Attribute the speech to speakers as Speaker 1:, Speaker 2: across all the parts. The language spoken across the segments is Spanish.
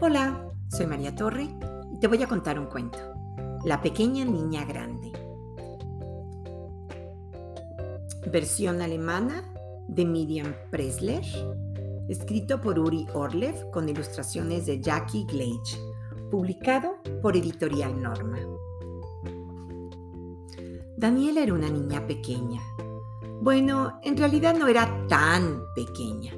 Speaker 1: Hola, soy María Torre y te voy a contar un cuento. La pequeña niña grande. Versión alemana de Miriam Presler, escrito por Uri Orlev con ilustraciones de Jackie Glage, publicado por Editorial Norma. Daniela era una niña pequeña. Bueno, en realidad no era tan pequeña.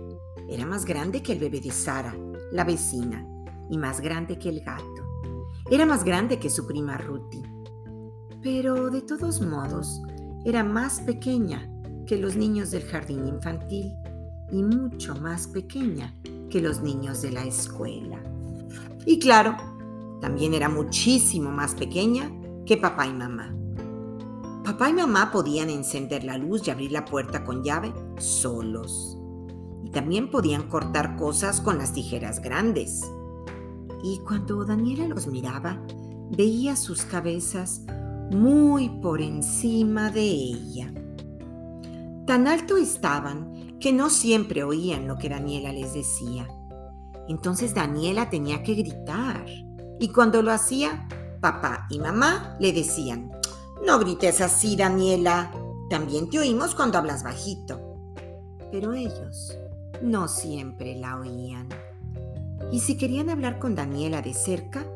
Speaker 1: Era más grande que el bebé de Sara, la vecina, y más grande que el gato. Era más grande que su prima Ruthie. Pero de todos modos, era más pequeña que los niños del jardín infantil y mucho más pequeña que los niños de la escuela. Y claro, también era muchísimo más pequeña que papá y mamá. Papá y mamá podían encender la luz y abrir la puerta con llave solos. Y también podían cortar cosas con las tijeras grandes. Y cuando Daniela los miraba, veía sus cabezas muy por encima de ella. Tan alto estaban que no siempre oían lo que Daniela les decía. Entonces Daniela tenía que gritar. Y cuando lo hacía, papá y mamá le decían, no grites así, Daniela. También te oímos cuando hablas bajito. Pero ellos no siempre la oían. Y si querían hablar con Daniela de cerca,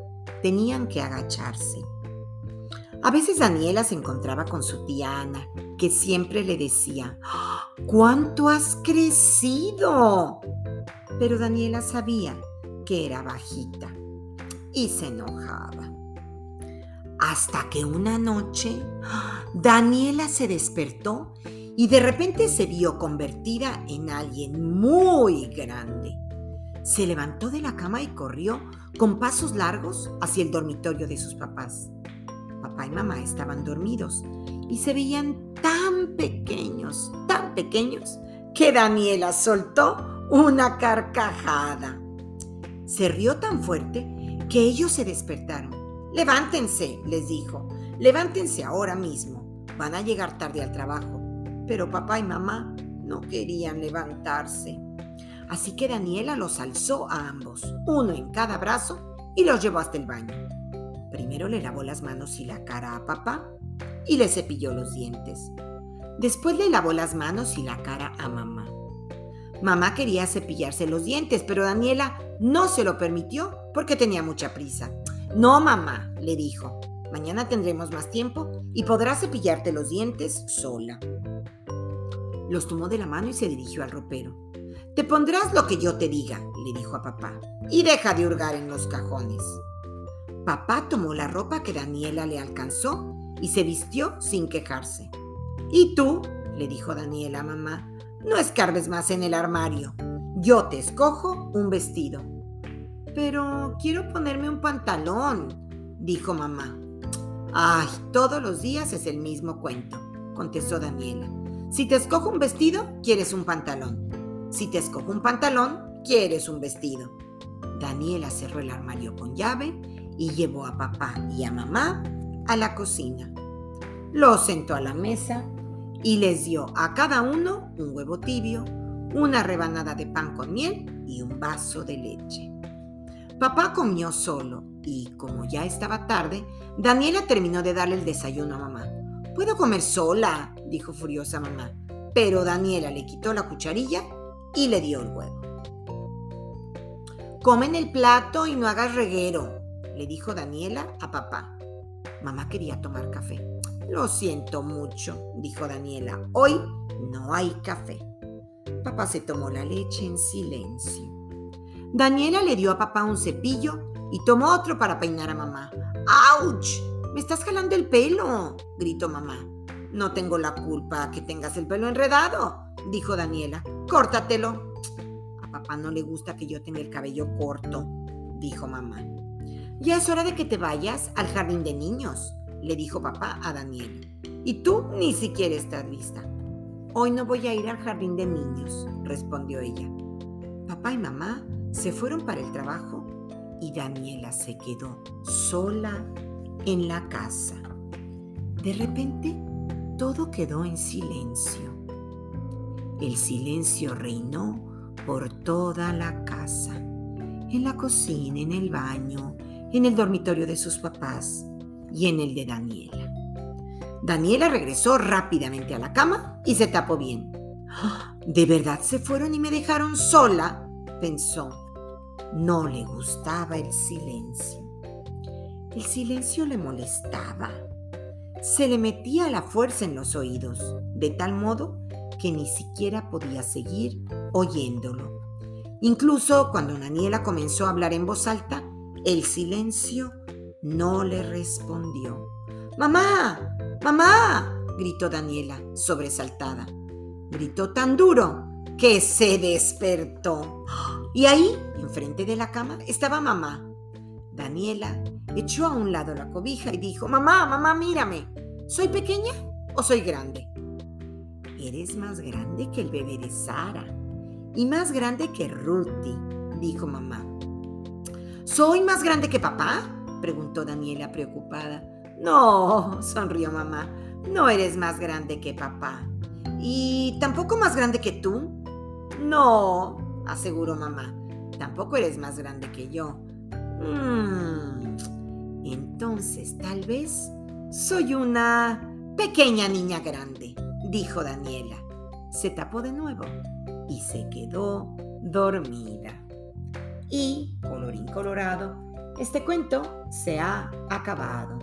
Speaker 1: tenían que agacharse. A veces Daniela se encontraba con su tía Ana, que siempre le decía, ¿cuánto has crecido? Pero Daniela sabía que era bajita y se enojaba. Hasta que una noche Daniela se despertó y de repente se vio convertida en alguien muy grande. Se levantó de la cama y corrió con pasos largos hacia el dormitorio de sus papás. Papá y mamá estaban dormidos y se veían tan pequeños, tan pequeños, que Daniela soltó una carcajada. Se rió tan fuerte que ellos se despertaron Levántense, les dijo, levántense ahora mismo. Van a llegar tarde al trabajo. Pero papá y mamá no querían levantarse. Así que Daniela los alzó a ambos, uno en cada brazo, y los llevó hasta el baño. Primero le lavó las manos y la cara a papá y le cepilló los dientes. Después le lavó las manos y la cara a mamá. Mamá quería cepillarse los dientes, pero Daniela no se lo permitió porque tenía mucha prisa. No, mamá, le dijo. Mañana tendremos más tiempo y podrás cepillarte los dientes sola. Los tomó de la mano y se dirigió al ropero. Te pondrás lo que yo te diga, le dijo a papá, y deja de hurgar en los cajones. Papá tomó la ropa que Daniela le alcanzó y se vistió sin quejarse. ¿Y tú? le dijo Daniela a mamá, no escarbes más en el armario. Yo te escojo un vestido. Pero quiero ponerme un pantalón, dijo mamá. Ay, todos los días es el mismo cuento, contestó Daniela. Si te escojo un vestido, quieres un pantalón. Si te escojo un pantalón, quieres un vestido. Daniela cerró el armario con llave y llevó a papá y a mamá a la cocina. Los sentó a la mesa y les dio a cada uno un huevo tibio, una rebanada de pan con miel y un vaso de leche. Papá comió solo y, como ya estaba tarde, Daniela terminó de darle el desayuno a mamá. Puedo comer sola, dijo furiosa mamá, pero Daniela le quitó la cucharilla y le dio el huevo. Come en el plato y no hagas reguero, le dijo Daniela a papá. Mamá quería tomar café. Lo siento mucho, dijo Daniela. Hoy no hay café. Papá se tomó la leche en silencio. Daniela le dio a papá un cepillo y tomó otro para peinar a mamá. ¡Auch! ¡Me estás jalando el pelo! gritó mamá. No tengo la culpa que tengas el pelo enredado, dijo Daniela. Córtatelo. A papá no le gusta que yo tenga el cabello corto, dijo mamá. Ya es hora de que te vayas al jardín de niños, le dijo papá a Daniela. Y tú ni siquiera estás lista. Hoy no voy a ir al jardín de niños, respondió ella. Papá y mamá se fueron para el trabajo y Daniela se quedó sola en la casa. De repente, todo quedó en silencio. El silencio reinó por toda la casa. en la cocina, en el baño, en el dormitorio de sus papás y en el de Daniela. Daniela regresó rápidamente a la cama y se tapó bien. ¿De verdad se fueron y me dejaron sola? pensó. No le gustaba el silencio. El silencio le molestaba. Se le metía la fuerza en los oídos, de tal modo que ni siquiera podía seguir oyéndolo. Incluso cuando Daniela comenzó a hablar en voz alta, el silencio no le respondió. ¡Mamá! ¡Mamá! gritó Daniela, sobresaltada. Gritó tan duro que se despertó. Y ahí, enfrente de la cama, estaba mamá. Daniela echó a un lado la cobija y dijo, Mamá, mamá, mírame. ¿Soy pequeña o soy grande? Eres más grande que el bebé de Sara y más grande que Ruthie, dijo mamá. ¿Soy más grande que papá? preguntó Daniela preocupada. No, sonrió mamá, no eres más grande que papá. ¿Y tampoco más grande que tú? No, aseguró mamá, tampoco eres más grande que yo. Mm, entonces tal vez soy una pequeña niña grande, dijo Daniela. Se tapó de nuevo y se quedó dormida. Y, colorín colorado, este cuento se ha acabado.